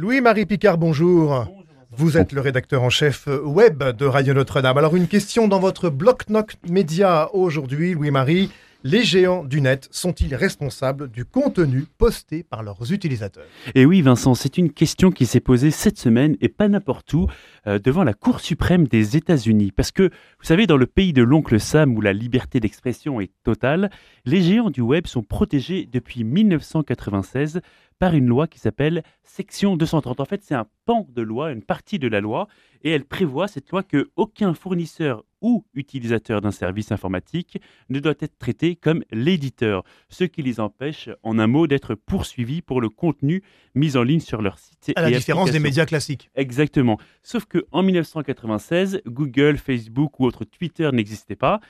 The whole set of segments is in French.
Louis-Marie Picard, bonjour. Vous êtes le rédacteur en chef web de Radio Notre-Dame. Alors une question dans votre bloc-noc média aujourd'hui, Louis-Marie. Les géants du net sont-ils responsables du contenu posté par leurs utilisateurs? Et oui Vincent, c'est une question qui s'est posée cette semaine et pas n'importe où, euh, devant la Cour suprême des États-Unis. Parce que, vous savez, dans le pays de l'oncle Sam où la liberté d'expression est totale, les géants du web sont protégés depuis 1996 par une loi qui s'appelle Section 230. En fait, c'est un pan de loi, une partie de la loi, et elle prévoit cette loi que aucun fournisseur ou utilisateur d'un service informatique ne doit être traité comme l'éditeur, ce qui les empêche, en un mot, d'être poursuivis pour le contenu mis en ligne sur leur site. À la différence des médias classiques. Exactement. Sauf qu'en 1996, Google, Facebook ou autre Twitter n'existaient pas.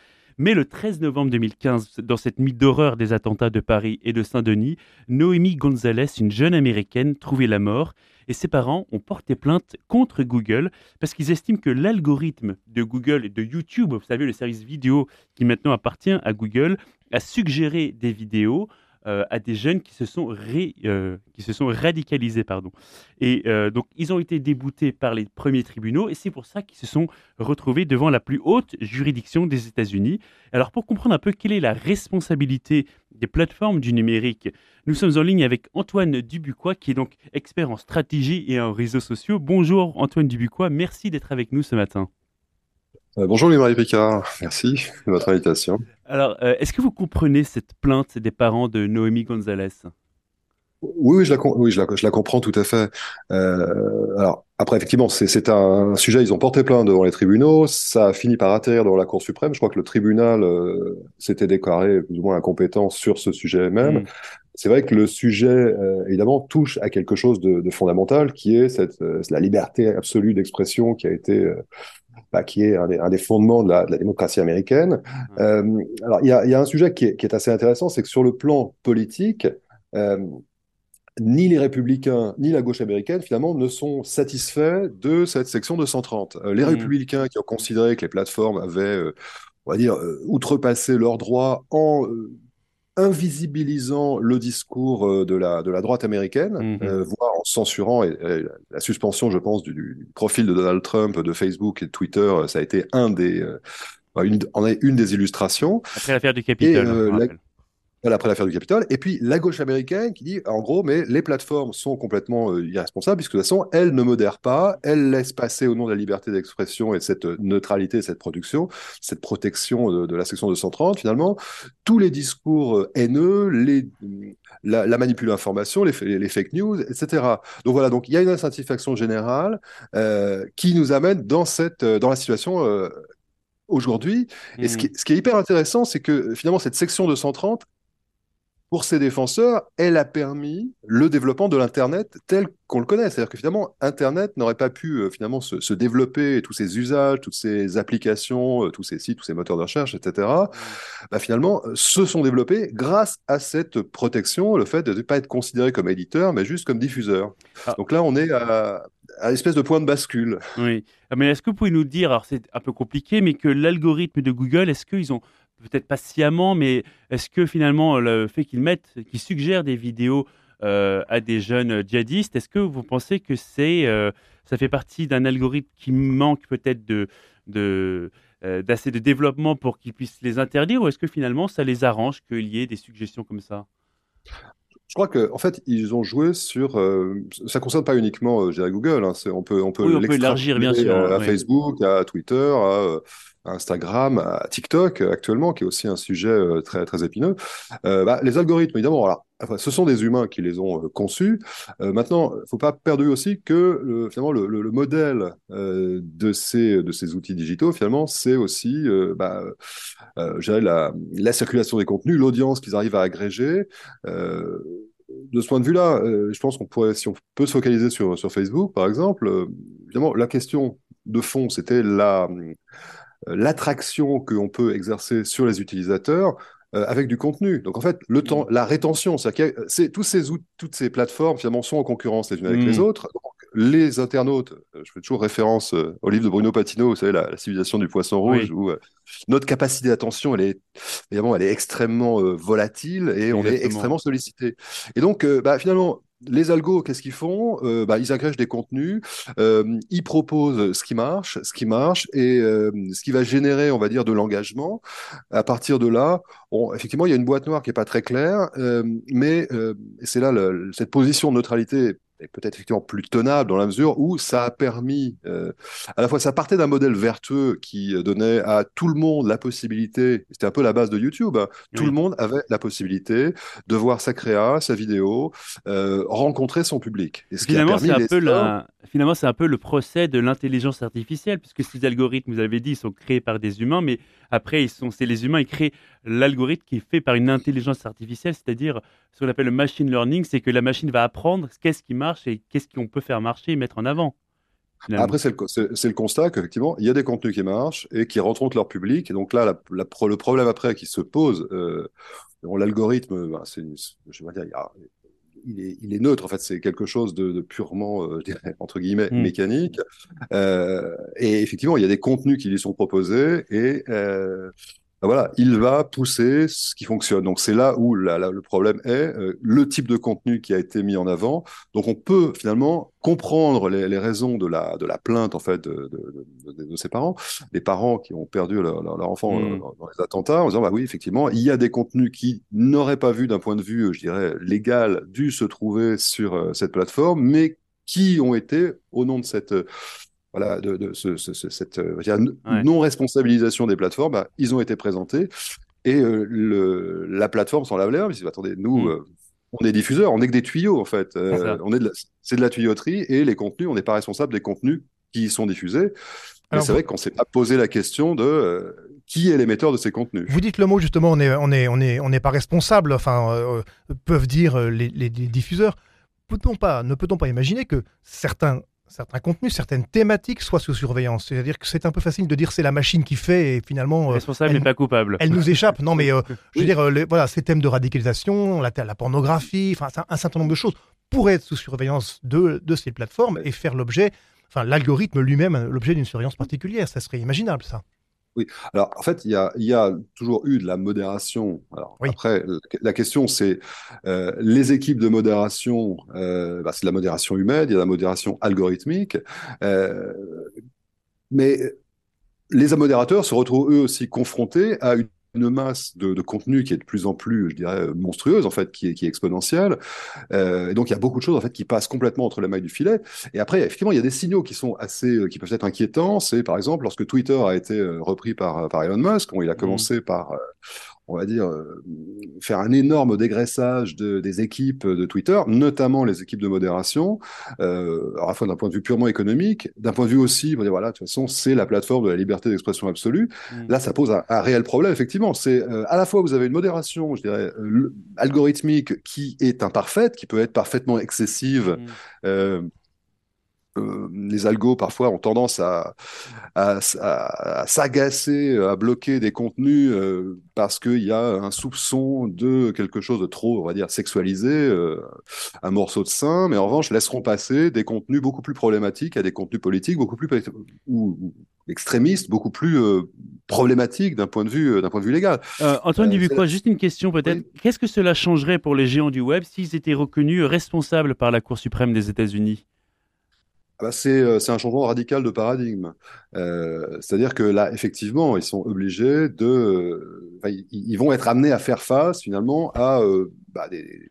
Mais le 13 novembre 2015, dans cette nuit d'horreur des attentats de Paris et de Saint-Denis, Noémie Gonzalez, une jeune américaine, trouvait la mort et ses parents ont porté plainte contre Google parce qu'ils estiment que l'algorithme de Google et de YouTube, vous savez, le service vidéo qui maintenant appartient à Google, a suggéré des vidéos euh, à des jeunes qui se sont, euh, qui se sont radicalisés. Pardon. Et euh, donc, ils ont été déboutés par les premiers tribunaux et c'est pour ça qu'ils se sont retrouvés devant la plus haute juridiction des États-Unis. Alors, pour comprendre un peu quelle est la responsabilité des plateformes du numérique, nous sommes en ligne avec Antoine Dubuquois, qui est donc expert en stratégie et en réseaux sociaux. Bonjour Antoine Dubuquois, merci d'être avec nous ce matin. Bonjour Louis-Marie Picard, merci de votre invitation. Alors, euh, est-ce que vous comprenez cette plainte des parents de Noémie Gonzalez? Oui, oui, je la, oui je, la, je la comprends tout à fait. Euh, alors, après, effectivement, c'est un sujet, ils ont porté plainte devant les tribunaux, ça a fini par atterrir devant la Cour suprême. Je crois que le tribunal euh, s'était déclaré plus ou moins incompétent sur ce sujet même. Mm. C'est vrai que le sujet, euh, évidemment, touche à quelque chose de, de fondamental, qui est cette, euh, la liberté absolue d'expression qui a été bah, qui est un des, un des fondements de la, de la, démocratie américaine. Mmh. Euh, alors, il y a, y a, un sujet qui est, qui est assez intéressant, c'est que sur le plan politique, euh, ni les républicains ni la gauche américaine, finalement, ne sont satisfaits de cette section de 130. Euh, les mmh. républicains qui ont considéré que les plateformes avaient, on va dire, outrepassé leurs droits en invisibilisant le discours euh, de la, de la droite américaine, mhm. euh, voire en censurant et, la suspension, je pense, du, profil de Donald Trump, de Facebook et de Twitter, euh, ça a été un des, une, en est une des illustrations. Après l'affaire du Capitole après l'affaire du Capitole. Et puis la gauche américaine qui dit, en gros, mais les plateformes sont complètement euh, irresponsables, puisque de toute façon, elles ne modèrent pas, elles laissent passer au nom de la liberté d'expression et de cette neutralité, cette production, cette protection de, la section 230, finalement, tous les discours euh, haineux, les, la, la manipulation d'informations, les, les, fake news, etc. Donc voilà, donc il y a une insatisfaction générale euh, qui nous amène dans, cette, dans la situation euh, aujourd'hui. Et ce qui, mmh. ce qui, est hyper intéressant, c'est que finalement, cette section 230, pour ses défenseurs, elle a permis le développement de l'Internet tel qu'on le connaît. C'est-à-dire que finalement, Internet n'aurait pas pu euh, finalement se, se, développer, tous ces usages, toutes ces applications, euh, tous ces sites, tous ces moteurs de recherche, etc. Mm. Bah, finalement, euh, se sont développés grâce à cette protection, le fait de ne pas être considéré comme éditeur, mais juste comme diffuseur. Ah. Donc là, on est à, à l'espèce de point de bascule. Oui. Ah, mais est-ce que vous pouvez nous dire, alors c'est un peu compliqué, mais que l'algorithme de Google, est-ce qu'ils ont peut-être pas sciemment, mais est-ce que finalement le fait qu'ils mettent, qu'ils suggèrent des vidéos euh, à des jeunes djihadistes, est-ce que vous pensez que c'est, euh, ça fait partie d'un algorithme qui manque peut-être de, euh, d'assez de développement pour qu'ils puissent les interdire, ou est-ce que finalement ça les arrange qu'il y ait des suggestions comme ça? Je crois qu'en en fait, ils ont joué sur. Euh, ça concerne pas uniquement euh, Google. Hein, on peut, on peut, oui, on peut élargir bien sûr. À, Facebook, à Twitter, à, Instagram, à TikTok actuellement, qui est aussi un sujet euh, très très épineux. Euh, bah, les algorithmes, évidemment, voilà, ce sont des humains qui les ont euh, conçus. maintenant, il faut pas perdre aussi que finalement le, le, modèle de ces de ces outils digitaux, finalement, c'est aussi bah, la, la circulation des contenus, l'audience qu'ils arrivent à agréger de ce point de vue-là, je pense qu'on pourrait, si on peut se focaliser sur, sur Facebook, par exemple, évidemment, la question de fond, c'était la, euh, l'attraction qu'on peut exercer sur les utilisateurs euh, avec du contenu. Donc en fait, le temps, la rétention, c'est tous ces toutes ces plateformes finalement sont en concurrence les unes avec les mm. autres. Les internautes, euh, je fais toujours référence au livre de Bruno Patino, vous savez, la, civilisation du poisson rouge, où notre capacité d'attention, elle est évidemment, elle est extrêmement volatile et on est extrêmement sollicité. Et donc, bah, finalement, les algos, qu'est-ce qu'ils font? Euh, bah, Ils agrègent des contenus, euh, ils proposent ce qui marche, ce qui marche, et euh, ce qui va générer, on va dire, de l'engagement. À partir de là, on, effectivement, il y a une boîte noire qui est pas très claire, euh, mais euh, c'est là le, cette position de neutralité est peut-être effectivement plus tenable dans la mesure où ça a permis, euh, à la fois ça partait d'un modèle vertueux qui donnait à tout le monde la possibilité, c'était un peu la base de YouTube, hein, tout le monde avait la possibilité de voir sa créa, sa vidéo, euh, rencontrer son public. Et ce Finalement, c'est un, les la... Finalement, c'est un peu le procès de l'intelligence artificielle, puisque ces algorithmes, vous avez dit, ils sont créés par des humains, mais après, ils sont... c'est les humains, ils créent l'algorithme qui est fait par une intelligence artificielle, c'est-à-dire ce qu'on appelle le machine learning, c'est que la machine va apprendre qu'est-ce qui marche et qu'est-ce qu'on peut faire marcher et mettre en avant. finalement. Après, c'est le, le constat qu'effectivement, il y a des contenus qui marchent et qui rencontrent leur public. Et donc là, la- la pro- le problème après qui se pose, euh, l'algorithme, ben, c'est, je vais dire, il, y a- il est, il est neutre. En fait, c'est quelque chose de, de purement, euh, entre guillemets, Mm. mécanique. Euh, et effectivement, il y a des contenus qui lui sont proposés et euh, voilà, il va pousser ce qui fonctionne. Donc c'est là où le problème est euh, le type de contenu qui a été mis en avant. Donc on peut finalement comprendre les, les raisons de la, de la plainte en fait de, de, de, de- de ses parents, des parents qui ont perdu leur, leur, leur enfant Mm. euh, dans, dans les attentats, en disant bah oui effectivement il y a des contenus qui n'auraient pas vu d'un point de vue, je dirais légal, dû se trouver sur euh, cette plateforme, mais qui ont été au nom de cette voilà, de, de ce, ce- ce- cette euh, Ouais. non-responsabilisation des plateformes, bah, ils ont été présentés et euh, le, la plateforme s'en lave les mains. Ils disent, attendez, nous, Mm. euh, on est diffuseurs, on est que des tuyaux en fait. Euh, C'est ça. on est de la- c'est de la tuyauterie et les contenus, on n'est pas responsable des contenus qui y sont diffusés. Mais Alors, c'est vrai qu'on s'est pas posé la question de euh, qui est l'émetteur de ces contenus. Vous dites le mot justement, on est, on est, on est, on n'est pas responsable. Enfin, euh, peuvent dire les, les- les diffuseurs. Peut-on pas, ne peut-on pas imaginer que certains, certains contenus, certaines thématiques soient sous surveillance C'est-à-dire que c'est un peu facile de dire c'est la machine qui fait et finalement euh, Responsable mais pas coupable. elle nous échappe. Non, mais euh, je veux dire, euh, les- voilà, ces thèmes de radicalisation, la, la pornographie, enfin, un, un certain nombre de choses pourraient être sous surveillance de, de ces plateformes et faire l'objet, enfin, l'algorithme lui-même, l'objet d'une surveillance particulière. Ça serait imaginable, ça. Alors, en fait, il y a, il y a toujours eu de la modération. Alors, Oui. après, la- la question, c'est euh, les équipes de modération, euh, bah, c'est de la modération humaine, il y a de la modération algorithmique. euh, mais les modérateurs se retrouvent eux aussi confrontés à une une masse de, de contenu qui est de plus en plus, je dirais, monstrueuse, en fait, qui est, qui est exponentielle. Euh, et donc, il y a beaucoup de choses, en fait, qui passent complètement entre les mailles du filet. Et après, effectivement, il y a des signaux qui sont assez, euh, qui peuvent être inquiétants. C'est, par exemple, lorsque Twitter a été euh, repris par, par Elon Musk, bon, il a commencé par, on va dire, euh, faire un énorme dégraissage de, des équipes de Twitter, notamment les équipes de modération, euh, à la fois d'un point de vue purement économique, d'un point de vue aussi, on va dire, voilà, de toute façon, c'est la plateforme de la liberté d'expression absolue. Mm. Là, ça pose un, un réel problème, effectivement. C'est euh, à la fois, vous avez une modération, je dirais, euh, algorithmique qui est imparfaite, qui peut être parfaitement excessive. Mm. Euh, les algos, parfois, ont tendance à, à, à- à s'agacer, à bloquer des contenus euh, parce qu'il y a un soupçon de quelque chose de trop, on va dire, sexualisé, euh, un morceau de sein, mais en revanche, laisseront passer des contenus beaucoup plus problématiques à des contenus politiques beaucoup plus ou, ou extrémistes, beaucoup plus problématiques d'un point de vue, d'un point de vue légal. Antoine Dubuquois, juste une question peut-être. Qu'est-ce que cela changerait pour les géants du web s'ils étaient reconnus responsables par la Cour suprême des États-Unis? Bah, c'est euh, c'est un changement radical de paradigme. Euh, c'est-à-dire que là, effectivement, ils sont obligés de, euh, ils, vont être amenés à faire face finalement à bah, des,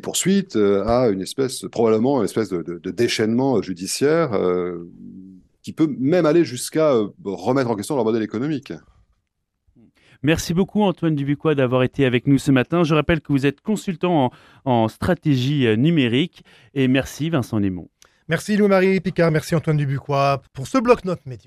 poursuites, à une espèce, probablement une espèce de, déchaînement judiciaire qui peut même aller jusqu'à remettre en question leur modèle économique. Merci beaucoup Antoine Dubuquois d'avoir été avec nous ce matin. Je rappelle que vous êtes consultant en, stratégie numérique et merci Vincent Lemont. Merci Louis-Marie Picard, merci Antoine Dubuquois pour ce bloc-notes média.